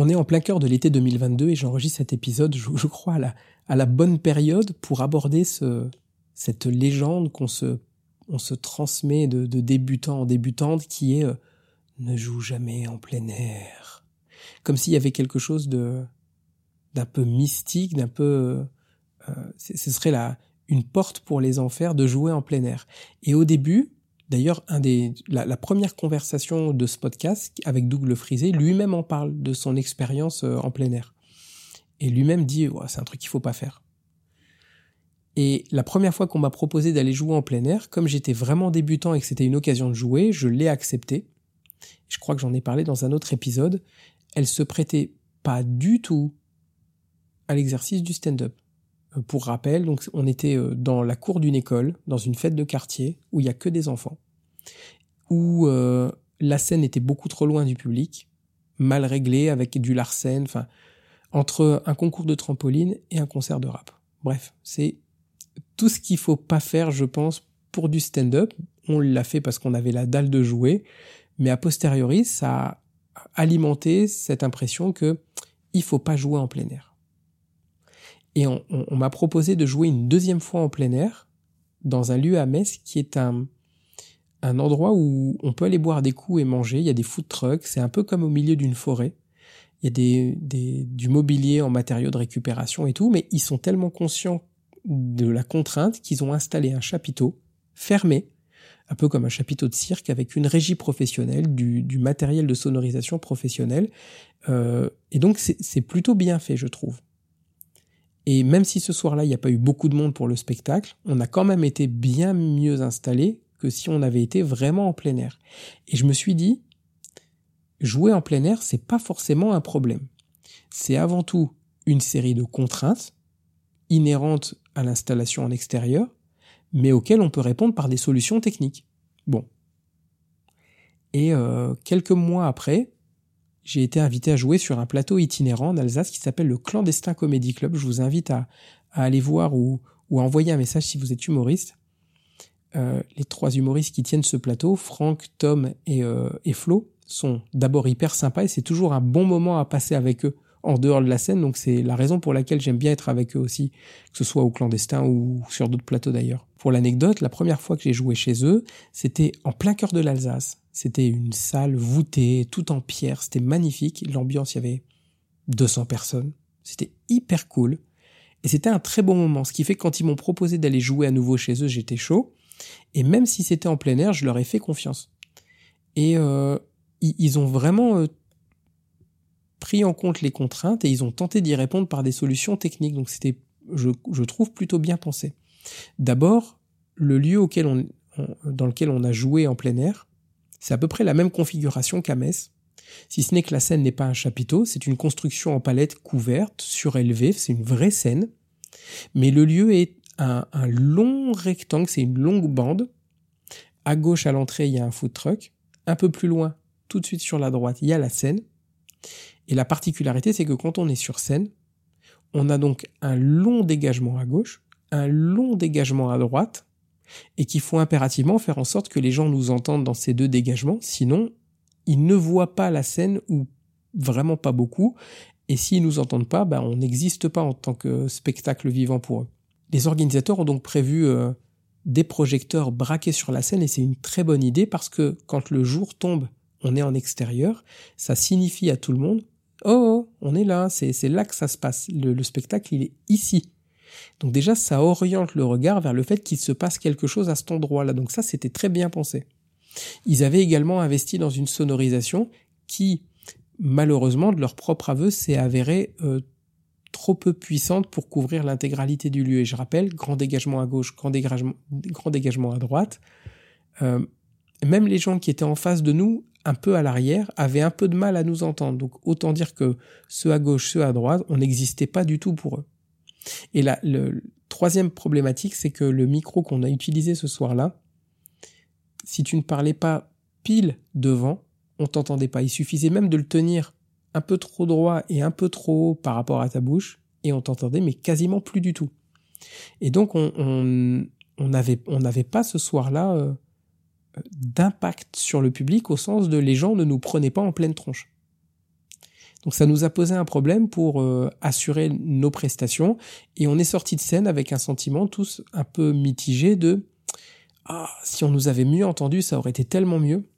On est en plein cœur de l'été 2022 et j'enregistre cet épisode, je, crois, à la, bonne période pour aborder ce, cette légende qu'on se, transmet de, débutant en débutante qui est euh, ne joue jamais en plein air. Comme s'il y avait quelque chose de d'un peu mystique, d'un peu euh, ce serait la une porte pour les enfers de jouer en plein air. Et au début, D'ailleurs, un des, la, première conversation de ce podcast avec Doug Le Frisé, lui-même en parle de son expérience euh, en plein air. Et lui-même dit, c'est un truc qu'il faut pas faire. Et la première fois qu'on m'a proposé d'aller jouer en plein air, comme j'étais vraiment débutant et que c'était une occasion de jouer, je l'ai accepté. Je crois que j'en ai parlé dans un autre épisode. Elle se prêtait pas du tout à l'exercice du stand-up. Euh, pour rappel, donc on était euh, dans la cour d'une école, dans une fête de quartier où il y a que des enfants, où euh, la scène était beaucoup trop loin du public, mal réglée avec du larcène, enfin entre un concours de trampoline et un concert de rap. Bref, c'est tout ce qu'il faut pas faire, je pense, pour du stand-up. On l'a fait parce qu'on avait la dalle de jouer, mais a posteriori, ça a alimenté cette impression que il faut pas jouer en plein air. Et on, m'a proposé de jouer une deuxième fois en plein air dans un lieu à Metz qui est un, un endroit où on peut aller boire des coups et manger. Il y a des food trucks. C'est un peu comme au milieu d'une forêt. Il y a des, des, du mobilier en matériaux de récupération et tout, mais ils sont tellement conscients de la contrainte qu'ils ont installé un chapiteau fermé, un peu comme un chapiteau de cirque avec une régie professionnelle, du, du matériel de sonorisation professionnel. Euh, et donc c'est plutôt bien fait, je trouve. Et même si ce soir-là, il n'y a pas eu beaucoup de monde pour le spectacle, on a quand même été bien mieux installé que si on avait été vraiment en plein air. Et je me suis dit, jouer en plein air, c'est pas forcément un problème. C'est avant tout une série de contraintes inhérentes à l'installation en extérieur, mais auxquelles on peut répondre par des solutions techniques. Bon. Et euh, quelques mois après, j'ai été invité à jouer sur un plateau itinérant en Alsace qui s'appelle le Clandestin Comedy Club. Je vous invite à, aller voir ou, à envoyer un message si vous êtes humoriste. Euh, les trois humoristes qui tiennent ce plateau, Franck, Tom euh, et Flo, sont d'abord hyper sympas et c'est toujours un bon moment à passer avec eux en dehors de la scène. Donc c'est la raison pour laquelle j'aime bien être avec eux aussi, que ce soit au clandestin ou sur d'autres plateaux d'ailleurs. Pour l'anecdote, la première fois que j'ai joué chez eux, c'était en plein cœur de l'Alsace. C'était une salle voûtée, tout en pierre, c'était magnifique. L'ambiance, il y avait 200 personnes. C'était hyper cool. Et c'était un très bon moment. Ce qui fait que quand ils m'ont proposé d'aller jouer à nouveau chez eux, j'étais chaud. Et même si c'était en plein air, je leur ai fait confiance. Et euh, ils ont vraiment euh, pris en compte les contraintes et ils ont tenté d'y répondre par des solutions techniques. Donc c'était, je, je trouve, plutôt bien pensé. D'abord, le lieu auquel on, dans lequel on a joué en plein air, c'est à peu près la même configuration qu'à Metz, si ce n'est que la scène n'est pas un chapiteau, c'est une construction en palette couverte, surélevée, c'est une vraie scène, mais le lieu est un, long rectangle, c'est une longue bande. À gauche, à l'entrée, il y a un food truck. Un peu plus loin, tout de suite sur la droite, il y a la scène. Et la particularité, c'est que quand on est sur scène, on a donc un long dégagement à gauche, un long dégagement à droite, et qu'il faut impérativement faire en sorte que les gens nous entendent dans ces deux dégagements, sinon ils ne voient pas la scène ou vraiment pas beaucoup, et s'ils nous entendent pas, ben on n'existe pas en tant que spectacle vivant pour eux. Les organisateurs ont donc prévu euh, des projecteurs braqués sur la scène et c'est une très bonne idée parce que quand le jour tombe, on est en extérieur, ça signifie à tout le monde oh, oh on est là, c'est là que ça se passe. le spectacle, il est ici. Donc déjà, ça oriente le regard vers le fait qu'il se passe quelque chose à cet endroit-là. Donc ça, c'était très bien pensé. Ils avaient également investi dans une sonorisation qui, malheureusement, de leur propre aveu, s'est avérée euh, trop peu puissante pour couvrir l'intégralité du lieu. Et je rappelle, grand dégagement à gauche, grand dégagement, grand dégagement à droite. Euh, même les gens qui étaient en face de nous, un peu à l'arrière, avaient un peu de mal à nous entendre. Donc autant dire que ceux à gauche, ceux à droite, on n'existait pas du tout pour eux. Et la le, troisième problématique, c'est que le micro qu'on a utilisé ce soir-là, si tu ne parlais pas pile devant, on t'entendait pas. Il suffisait même de le tenir un peu trop droit et un peu trop haut par rapport à ta bouche, et on t'entendait, mais quasiment plus du tout. Et donc on on n'avait on n'avait pas ce soir-là euh, d'impact sur le public au sens de les gens ne nous prenaient pas en pleine tronche. Donc ça nous a posé un problème pour euh, assurer nos prestations et on est sorti de scène avec un sentiment tous un peu mitigé de ah si on nous avait mieux entendu ça aurait été tellement mieux.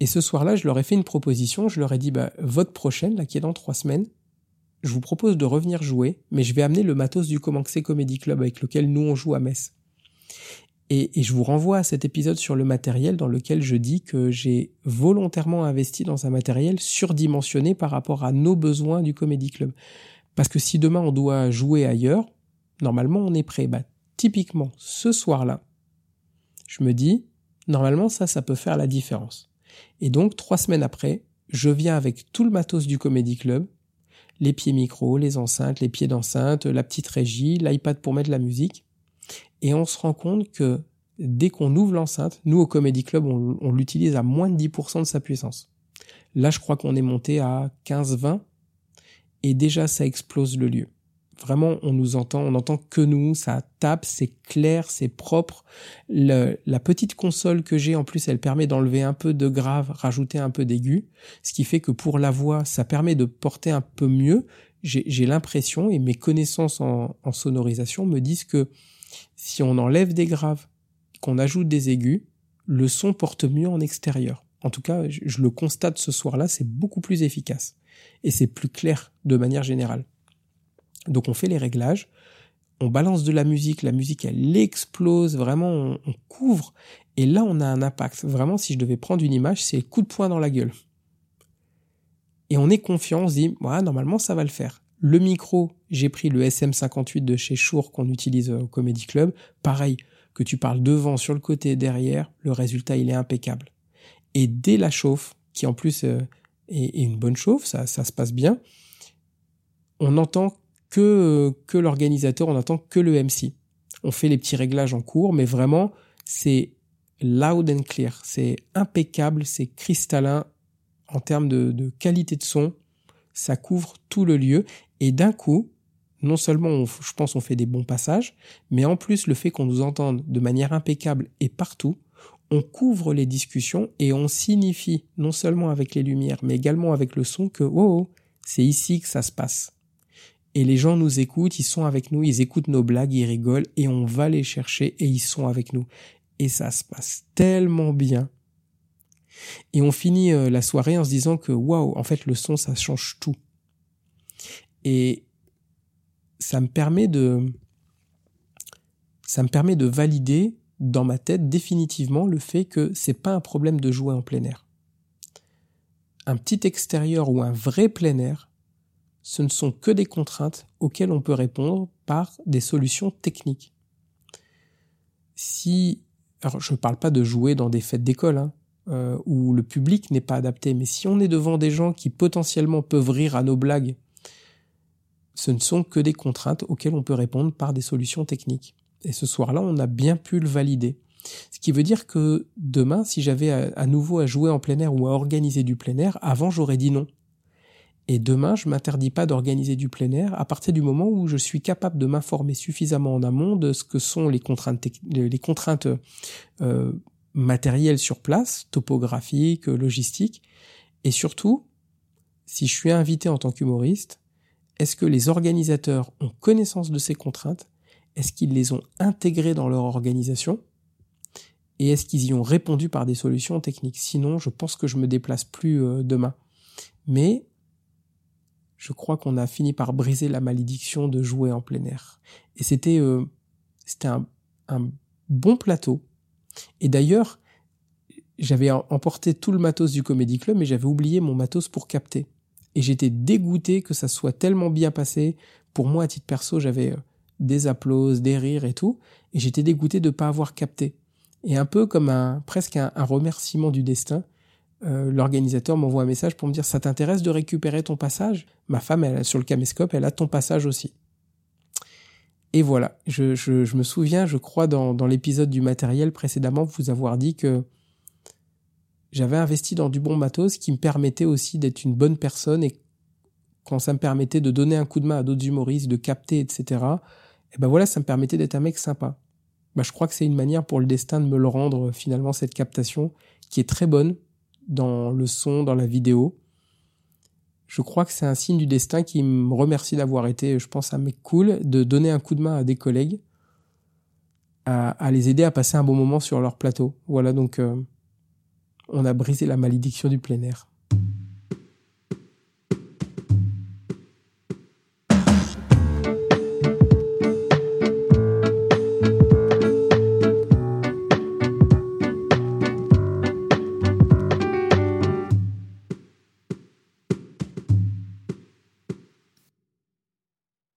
Et ce soir-là je leur ai fait une proposition, je leur ai dit bah votre prochaine là qui est dans trois semaines, je vous propose de revenir jouer, mais je vais amener le matos du Comanxé Comedy Club avec lequel nous on joue à Metz. Et, je vous renvoie à cet épisode sur le matériel dans lequel je dis que j'ai volontairement investi dans un matériel surdimensionné par rapport à nos besoins du Comedy Club. Parce que si demain on doit jouer ailleurs, normalement on est prêt. Bah, typiquement, ce soir-là, je me dis, normalement ça, ça peut faire la différence. Et donc, trois semaines après, je viens avec tout le matos du Comedy Club, les pieds micro, les enceintes, les pieds d'enceinte, la petite régie, l'iPad pour mettre la musique. Et on se rend compte que dès qu'on ouvre l'enceinte, nous au Comedy Club, on, l'utilise à moins de 10% de sa puissance. Là, je crois qu'on est monté à 15-20 et déjà ça explose le lieu. Vraiment, on nous entend, on entend que nous, ça tape, c'est clair, c'est propre. la petite console que j'ai en plus, elle permet d'enlever un peu de grave, rajouter un peu d'aigu, ce qui fait que pour la voix, ça permet de porter un peu mieux. J'ai l'impression, et mes connaissances en, sonorisation me disent que si on enlève des graves, qu'on ajoute des aigus, le son porte mieux en extérieur. En tout cas, je le constate ce soir-là, c'est beaucoup plus efficace. Et c'est plus clair de manière générale. Donc on fait les réglages, on balance de la musique, la musique elle explose, vraiment on, couvre, et là on a un impact. Vraiment si je devais prendre une image, c'est coup de poing dans la gueule. Et on est confiant, on se dit, ouais, normalement ça va le faire. Le micro, j'ai pris le SM58 de chez Shure qu'on utilise au Comedy Club. Pareil, que tu parles devant, sur le côté, derrière, le résultat il est impeccable. Et dès la chauffe, qui en plus euh, est, une bonne chauffe, ça, se passe bien, on entend que, que l'organisateur, on n'entend que le MC. On fait les petits réglages en cours, mais vraiment, c'est loud and clear. C'est impeccable, c'est cristallin en termes de, qualité de son. Ça couvre tout le lieu. Et d'un coup, non seulement je pense on fait des bons passages, mais en plus le fait qu'on nous entende de manière impeccable et partout, on couvre les discussions et on signifie non seulement avec les lumières, mais également avec le son que oh, oh c'est ici que ça se passe et les gens nous écoutent, ils sont avec nous, ils écoutent nos blagues, ils rigolent et on va les chercher et ils sont avec nous. Et ça se passe tellement bien. Et on finit euh, la soirée en se disant que waouh, en fait le son ça change tout. Et ça me permet de ça me permet de valider dans ma tête définitivement le fait que c'est pas un problème de jouer en plein air. Un petit extérieur ou un vrai plein air, ce ne sont que des contraintes auxquelles on peut répondre par des solutions techniques. Si, alors je ne parle pas de jouer dans des fêtes d'école, hein, euh, où le public n'est pas adapté, mais si on est devant des gens qui potentiellement peuvent rire à nos blagues, ce ne sont que des contraintes auxquelles on peut répondre par des solutions techniques. Et ce soir-là, on a bien pu le valider. Ce qui veut dire que demain, si j'avais à nouveau à jouer en plein air ou à organiser du plein air, avant j'aurais dit non. Et demain, je m'interdis pas d'organiser du plein air à partir du moment où je suis capable de m'informer suffisamment en amont de ce que sont les contraintes, les contraintes euh, matérielles sur place, topographiques, logistiques, et surtout, si je suis invité en tant qu'humoriste, est-ce que les organisateurs ont connaissance de ces contraintes? Est-ce qu'ils les ont intégrées dans leur organisation? Et est-ce qu'ils y ont répondu par des solutions techniques? Sinon, je pense que je me déplace plus euh, demain. Mais je crois qu'on a fini par briser la malédiction de jouer en plein air. Et c'était euh, c'était un, un, bon plateau. Et d'ailleurs, j'avais emporté tout le matos du Comedy Club, mais j'avais oublié mon matos pour capter. Et j'étais dégoûté que ça soit tellement bien passé. Pour moi, à titre perso, j'avais euh, des applauses, des rires et tout, et j'étais dégoûté de ne pas avoir capté. Et un peu comme un presque un remerciement du destin, euh, l'organisateur m'envoie un message pour me dire ça t'intéresse de récupérer ton passage? Ma femme, elle, sur le caméscope, elle a ton passage aussi. Et voilà, je, me souviens, je crois, dans, l'épisode du matériel précédemment, vous avoir dit que j'avais investi dans du bon matos qui me permettait aussi d'être une bonne personne et quand ça me permettait de donner un coup de main à d'autres humoristes, de capter, etc. Et ben voilà, ça me permettait d'être un mec sympa. Ben, je crois que c'est une manière pour le destin de me le rendre finalement cette captation qui est très bonne dans le son, dans la vidéo. Je crois que c'est un signe du destin qui me remercie d'avoir été, je pense, un mec cool, de donner un coup de main à des collègues, à, les aider à passer un bon moment sur leur plateau. Voilà, donc euh, on a brisé la malédiction du plein air.